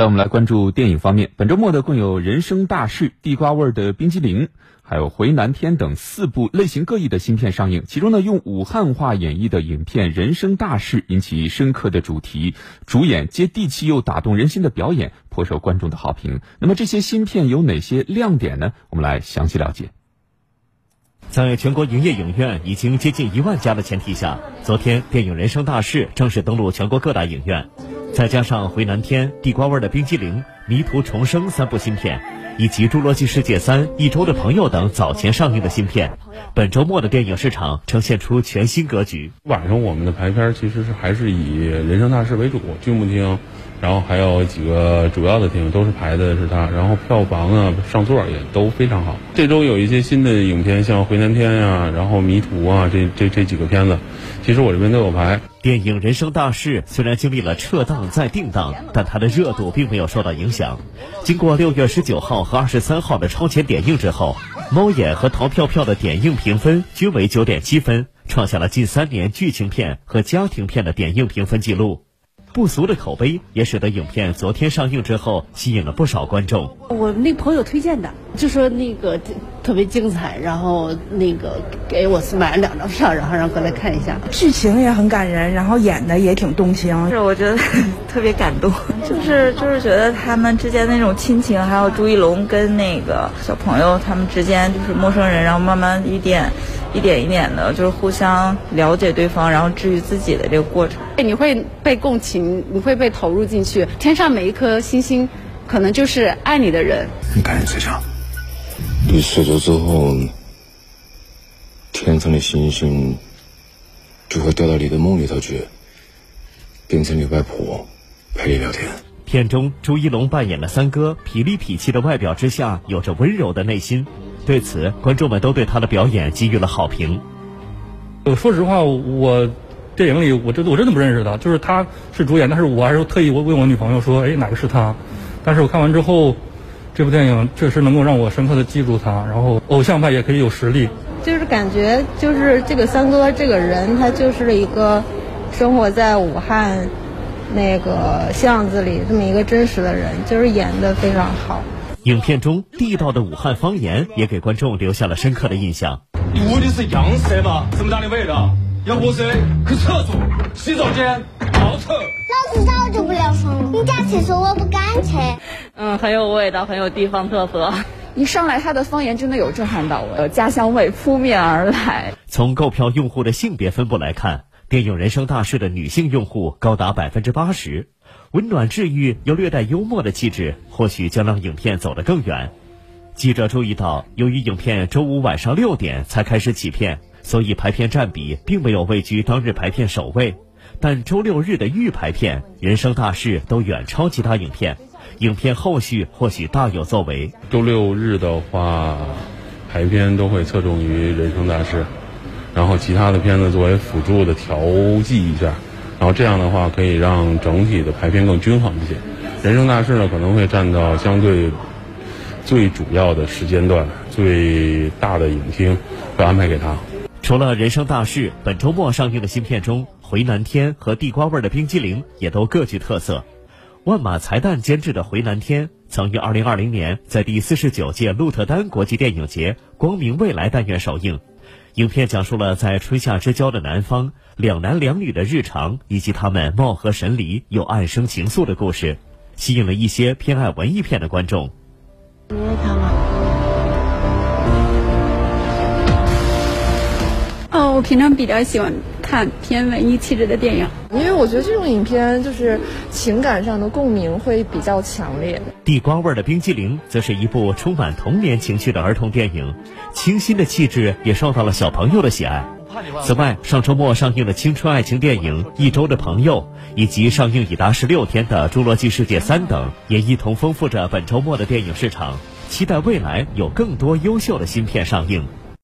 那我们来关注电影方面，本周末的共有《人生大事》、地瓜味儿的冰激凌，还有《回南天》等四部类型各异的新片上映。其中呢，用武汉话演绎的影片《人生大事》引起深刻的主题，主演接地气又打动人心的表演颇受观众的好评。那么这些新片有哪些亮点呢？我们来详细了解。在全国营业影院已经接近一万家的前提下，昨天电影《人生大事》正式登陆全国各大影院。再加上《回南天》、地瓜味的冰激凌、《迷途重生》三部新片，以及《侏罗纪世界三》、一周的朋友等早前上映的新片，本周末的电影市场呈现出全新格局。晚上我们的排片其实是还是以《人生大事》为主，剧目厅，然后还有几个主要的厅都是排的是它，然后票房啊、上座也都非常好。这周有一些新的影片，像《回南天》呀，然后《迷途》啊，这这这几个片子，其实我这边都有排。电影《人生大事》虽然经历了撤档再定档，但它的热度并没有受到影响。经过六月十九号和二十三号的超前点映之后，猫眼和淘票票的点映评分均为九点七分，创下了近三年剧情片和家庭片的点映评分记录。不俗的口碑也使得影片昨天上映之后吸引了不少观众。我那朋友推荐的，就说那个特别精彩，然后那个给我买了两张票，然后让过来看一下。剧情也很感人，然后演的也挺动情，是我觉得特别感动。就是就是觉得他们之间那种亲情，还有朱一龙跟那个小朋友他们之间就是陌生人，然后慢慢一点。一点一点的，就是互相了解对方，然后治愈自己的这个过程。你会被共情，你会被投入进去。天上每一颗星星，可能就是爱你的人。你感觉怎样？你睡着之后，天上的星星就会掉到你的梦里头去，变成你外婆陪你聊天。片中朱一龙扮演了三哥，痞里痞气的外表之下，有着温柔的内心。对此，观众们都对他的表演给予了好评。我，说实话，我电影里我真我真的不认识他，就是他是主演，但是我还是特意我问我女朋友说，哎，哪个是他？但是我看完之后，这部电影确实能够让我深刻的记住他。然后，偶像派也可以有实力。就是感觉，就是这个三哥这个人，他就是一个生活在武汉那个巷子里这么一个真实的人，就是演的非常好。影片中地道的武汉方言也给观众留下了深刻的印象。你屋里是样色吗？这么大的味道，要不是去厕所、洗手间，茅厕。老子早就不凉爽了，你家厕所我不敢去。嗯，很有味道，很有地方特色。一上来他的方言真的有震撼到我，家乡味扑面而来。从购票用户的性别分布来看，电影《人生大事》的女性用户高达百分之八十。温暖治愈又略带幽默的气质，或许将让影片走得更远。记者注意到，由于影片周五晚上六点才开始起片，所以排片占比并没有位居当日排片首位。但周六日的预排片《人生大事》都远超其他影片，影片后续或许大有作为。周六日的话，排片都会侧重于《人生大事》，然后其他的片子作为辅助的调剂一下。然后这样的话，可以让整体的排片更均衡一些。人生大事呢，可能会占到相对最主要的时间段，最大的影厅会安排给他。除了人生大事，本周末上映的新片中，《回南天》和地瓜味的冰激凌也都各具特色。万马才旦监制的《回南天》曾于2020年在第四十九届鹿特丹国际电影节光明未来单元首映。影片讲述了在春夏之交的南方两男两女的日常，以及他们貌合神离又暗生情愫的故事，吸引了一些偏爱文艺片的观众。你爱他吗？哦，我平常比较喜欢看偏文艺气质的电影，因为我觉得这种影片就是情感上的共鸣会比较强烈。地瓜味的冰激凌则是一部充满童年情绪的儿童电影，清新的气质也受到了小朋友的喜爱。此外，上周末上映的青春爱情电影《一周的朋友》，以及上映已达十六天的《侏罗纪世界三》等，也一同丰富着本周末的电影市场。期待未来有更多优秀的新片上映。